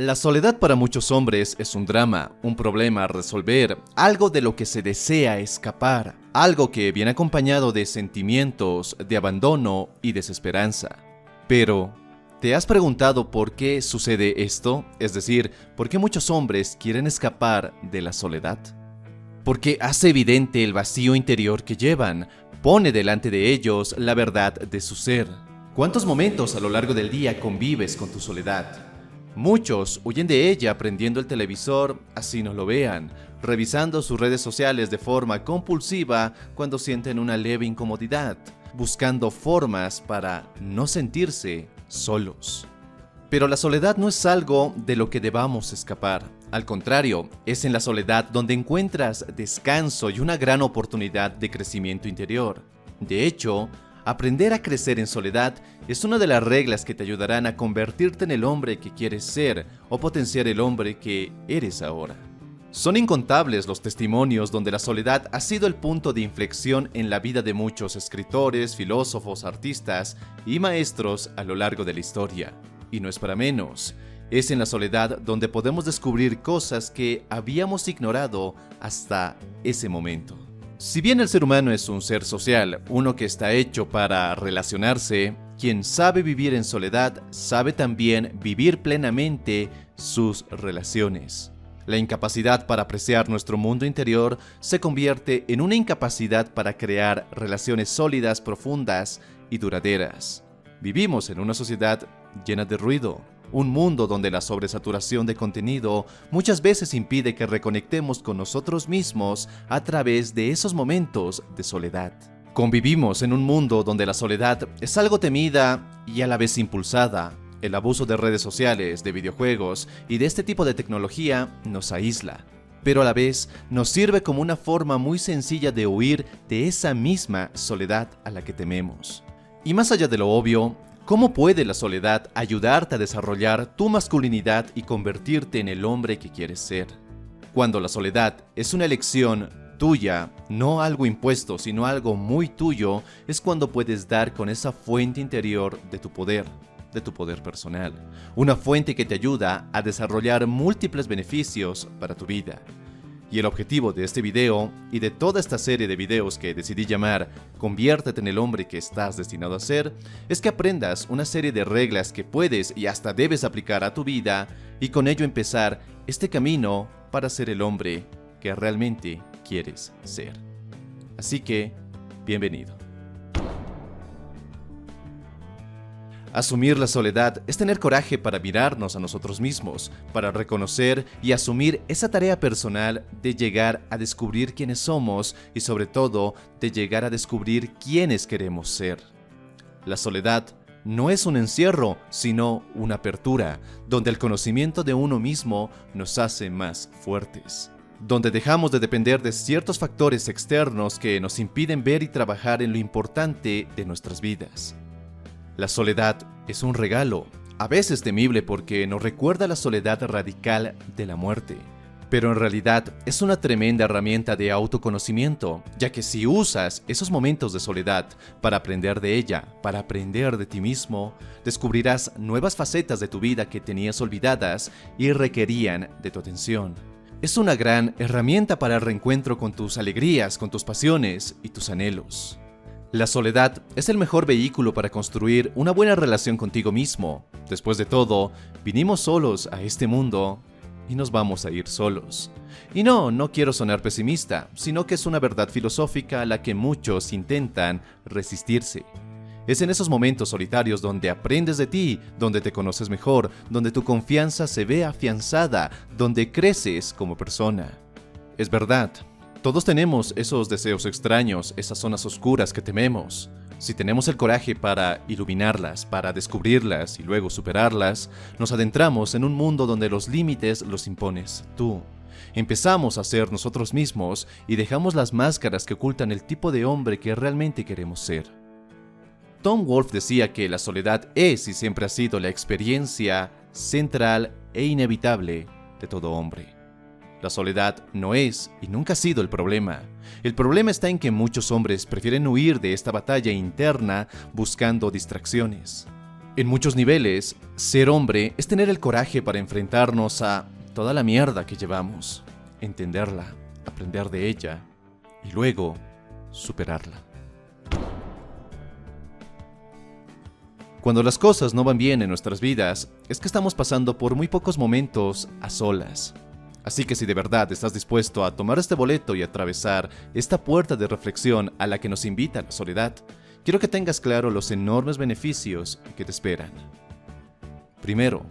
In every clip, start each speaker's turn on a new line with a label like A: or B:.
A: La soledad para muchos hombres es un drama, un problema a resolver, algo de lo que se desea escapar, algo que viene acompañado de sentimientos de abandono y desesperanza. Pero, ¿te has preguntado por qué sucede esto? Es decir, ¿por qué muchos hombres quieren escapar de la soledad? Porque hace evidente el vacío interior que llevan, pone delante de ellos la verdad de su ser. ¿Cuántos momentos a lo largo del día convives con tu soledad? Muchos huyen de ella prendiendo el televisor, así no lo vean, revisando sus redes sociales de forma compulsiva cuando sienten una leve incomodidad, buscando formas para no sentirse solos. Pero la soledad no es algo de lo que debamos escapar. Al contrario, es en la soledad donde encuentras descanso y una gran oportunidad de crecimiento interior. De hecho, Aprender a crecer en soledad es una de las reglas que te ayudarán a convertirte en el hombre que quieres ser o potenciar el hombre que eres ahora. Son incontables los testimonios donde la soledad ha sido el punto de inflexión en la vida de muchos escritores, filósofos, artistas y maestros a lo largo de la historia. Y no es para menos. Es en la soledad donde podemos descubrir cosas que habíamos ignorado hasta ese momento. Si bien el ser humano es un ser social, uno que está hecho para relacionarse, quien sabe vivir en soledad sabe también vivir plenamente sus relaciones. La incapacidad para apreciar nuestro mundo interior se convierte en una incapacidad para crear relaciones sólidas, profundas y duraderas. Vivimos en una sociedad llena de ruido, un mundo donde la sobresaturación de contenido muchas veces impide que reconectemos con nosotros mismos a través de esos momentos de soledad. Convivimos en un mundo donde la soledad es algo temida y a la vez impulsada. El abuso de redes sociales, de videojuegos y de este tipo de tecnología nos aísla, pero a la vez nos sirve como una forma muy sencilla de huir de esa misma soledad a la que tememos. Y más allá de lo obvio, ¿Cómo puede la soledad ayudarte a desarrollar tu masculinidad y convertirte en el hombre que quieres ser? Cuando la soledad es una elección tuya, no algo impuesto, sino algo muy tuyo, es cuando puedes dar con esa fuente interior de tu poder, de tu poder personal. Una fuente que te ayuda a desarrollar múltiples beneficios para tu vida. Y el objetivo de este video y de toda esta serie de videos que decidí llamar Conviértete en el hombre que estás destinado a ser, es que aprendas una serie de reglas que puedes y hasta debes aplicar a tu vida y con ello empezar este camino para ser el hombre que realmente quieres ser. Así que, bienvenido. Asumir la soledad es tener coraje para mirarnos a nosotros mismos, para reconocer y asumir esa tarea personal de llegar a descubrir quiénes somos y sobre todo de llegar a descubrir quiénes queremos ser. La soledad no es un encierro, sino una apertura, donde el conocimiento de uno mismo nos hace más fuertes donde dejamos de depender de ciertos factores externos que nos impiden ver y trabajar en lo importante de nuestras vidas. La soledad es un regalo, a veces temible porque nos recuerda la soledad radical de la muerte. Pero en realidad es una tremenda herramienta de autoconocimiento, ya que si usas esos momentos de soledad para aprender de ella, para aprender de ti mismo, descubrirás nuevas facetas de tu vida que tenías olvidadas y requerían de tu atención. Es una gran herramienta para el reencuentro con tus alegrías, con tus pasiones y tus anhelos. La soledad es el mejor vehículo para construir una buena relación contigo mismo. Después de todo, vinimos solos a este mundo y nos vamos a ir solos. Y no, no quiero sonar pesimista, sino que es una verdad filosófica a la que muchos intentan resistirse. Es en esos momentos solitarios donde aprendes de ti, donde te conoces mejor, donde tu confianza se ve afianzada, donde creces como persona. Es verdad, todos tenemos esos deseos extraños, esas zonas oscuras que tememos. Si tenemos el coraje para iluminarlas, para descubrirlas y luego superarlas, nos adentramos en un mundo donde los límites los impones tú. Empezamos a ser nosotros mismos y dejamos las máscaras que ocultan el tipo de hombre que realmente queremos ser. Tom Wolfe decía que la soledad es y siempre ha sido la experiencia central e inevitable de todo hombre. La soledad no es y nunca ha sido el problema. El problema está en que muchos hombres prefieren huir de esta batalla interna buscando distracciones. En muchos niveles, ser hombre es tener el coraje para enfrentarnos a toda la mierda que llevamos, entenderla, aprender de ella y luego superarla. Cuando las cosas no van bien en nuestras vidas, es que estamos pasando por muy pocos momentos a solas. Así que si de verdad estás dispuesto a tomar este boleto y atravesar esta puerta de reflexión a la que nos invita la soledad, quiero que tengas claro los enormes beneficios que te esperan. Primero,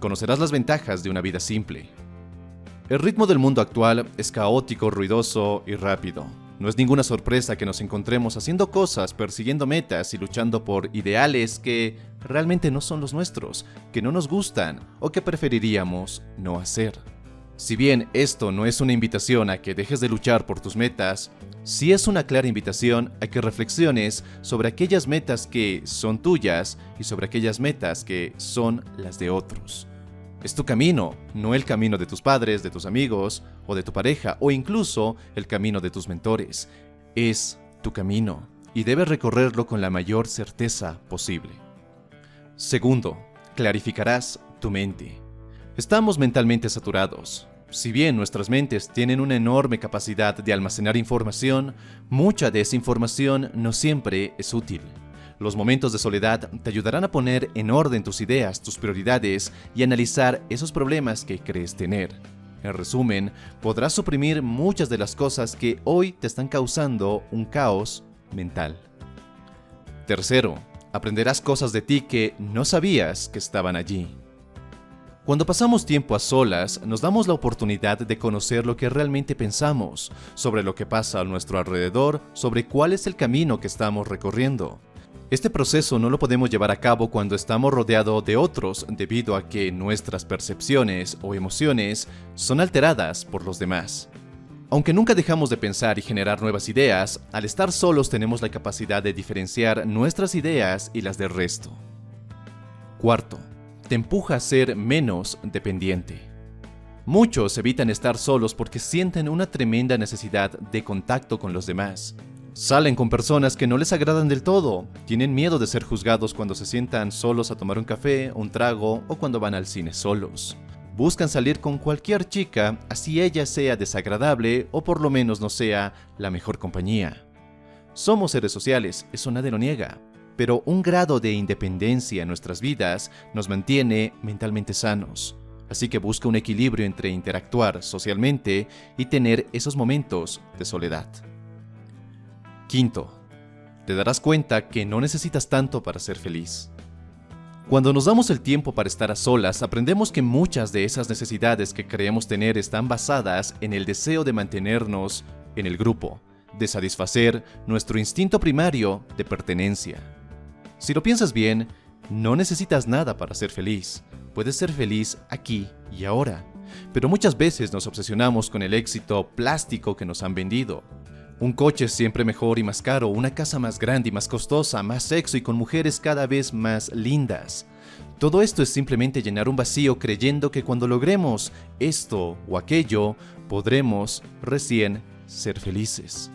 A: conocerás las ventajas de una vida simple. El ritmo del mundo actual es caótico, ruidoso y rápido. No es ninguna sorpresa que nos encontremos haciendo cosas, persiguiendo metas y luchando por ideales que realmente no son los nuestros, que no nos gustan o que preferiríamos no hacer. Si bien esto no es una invitación a que dejes de luchar por tus metas, sí es una clara invitación a que reflexiones sobre aquellas metas que son tuyas y sobre aquellas metas que son las de otros. Es tu camino, no el camino de tus padres, de tus amigos o de tu pareja o incluso el camino de tus mentores. Es tu camino y debes recorrerlo con la mayor certeza posible. Segundo, clarificarás tu mente. Estamos mentalmente saturados. Si bien nuestras mentes tienen una enorme capacidad de almacenar información, mucha de esa información no siempre es útil. Los momentos de soledad te ayudarán a poner en orden tus ideas, tus prioridades y analizar esos problemas que crees tener. En resumen, podrás suprimir muchas de las cosas que hoy te están causando un caos mental. Tercero, aprenderás cosas de ti que no sabías que estaban allí. Cuando pasamos tiempo a solas, nos damos la oportunidad de conocer lo que realmente pensamos, sobre lo que pasa a nuestro alrededor, sobre cuál es el camino que estamos recorriendo. Este proceso no lo podemos llevar a cabo cuando estamos rodeados de otros debido a que nuestras percepciones o emociones son alteradas por los demás. Aunque nunca dejamos de pensar y generar nuevas ideas, al estar solos tenemos la capacidad de diferenciar nuestras ideas y las del resto. Cuarto, te empuja a ser menos dependiente. Muchos evitan estar solos porque sienten una tremenda necesidad de contacto con los demás. Salen con personas que no les agradan del todo, tienen miedo de ser juzgados cuando se sientan solos a tomar un café, un trago o cuando van al cine solos. Buscan salir con cualquier chica, así ella sea desagradable o por lo menos no sea la mejor compañía. Somos seres sociales, eso nadie lo niega, pero un grado de independencia en nuestras vidas nos mantiene mentalmente sanos. Así que busca un equilibrio entre interactuar socialmente y tener esos momentos de soledad. Quinto, te darás cuenta que no necesitas tanto para ser feliz. Cuando nos damos el tiempo para estar a solas, aprendemos que muchas de esas necesidades que creemos tener están basadas en el deseo de mantenernos en el grupo, de satisfacer nuestro instinto primario de pertenencia. Si lo piensas bien, no necesitas nada para ser feliz. Puedes ser feliz aquí y ahora. Pero muchas veces nos obsesionamos con el éxito plástico que nos han vendido, un coche siempre mejor y más caro, una casa más grande y más costosa, más sexo y con mujeres cada vez más lindas. Todo esto es simplemente llenar un vacío creyendo que cuando logremos esto o aquello, podremos recién ser felices.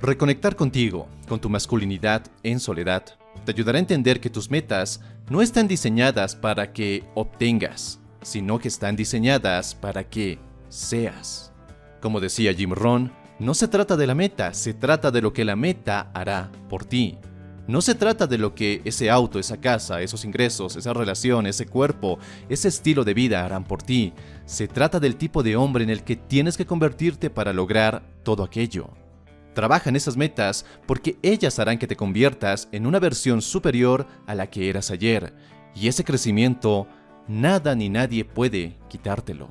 A: Reconectar contigo, con tu masculinidad en soledad, te ayudará a entender que tus metas no están diseñadas para que obtengas, sino que están diseñadas para que seas. Como decía Jim Rohn, no se trata de la meta, se trata de lo que la meta hará por ti. No se trata de lo que ese auto, esa casa, esos ingresos, esa relación, ese cuerpo, ese estilo de vida harán por ti. Se trata del tipo de hombre en el que tienes que convertirte para lograr todo aquello. Trabaja en esas metas porque ellas harán que te conviertas en una versión superior a la que eras ayer. Y ese crecimiento, nada ni nadie puede quitártelo.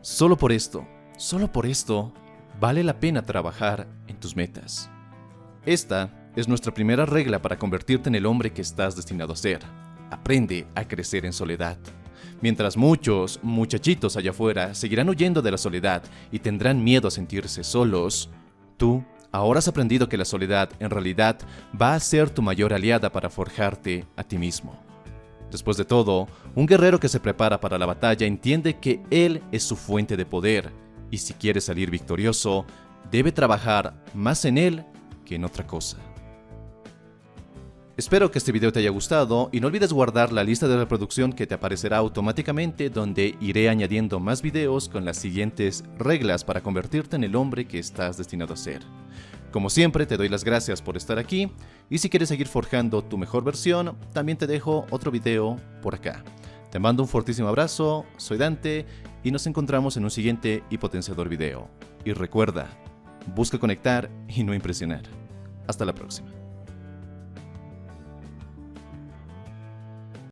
A: Solo por esto, solo por esto, vale la pena trabajar en tus metas. Esta es nuestra primera regla para convertirte en el hombre que estás destinado a ser. Aprende a crecer en soledad. Mientras muchos muchachitos allá afuera seguirán huyendo de la soledad y tendrán miedo a sentirse solos, tú ahora has aprendido que la soledad en realidad va a ser tu mayor aliada para forjarte a ti mismo. Después de todo, un guerrero que se prepara para la batalla entiende que él es su fuente de poder y si quiere salir victorioso, debe trabajar más en él que en otra cosa. Espero que este video te haya gustado y no olvides guardar la lista de reproducción que te aparecerá automáticamente donde iré añadiendo más videos con las siguientes reglas para convertirte en el hombre que estás destinado a ser. Como siempre te doy las gracias por estar aquí y si quieres seguir forjando tu mejor versión, también te dejo otro video por acá. Te mando un fortísimo abrazo, soy Dante y nos encontramos en un siguiente y potenciador video. Y recuerda, busca conectar y no impresionar. Hasta la próxima.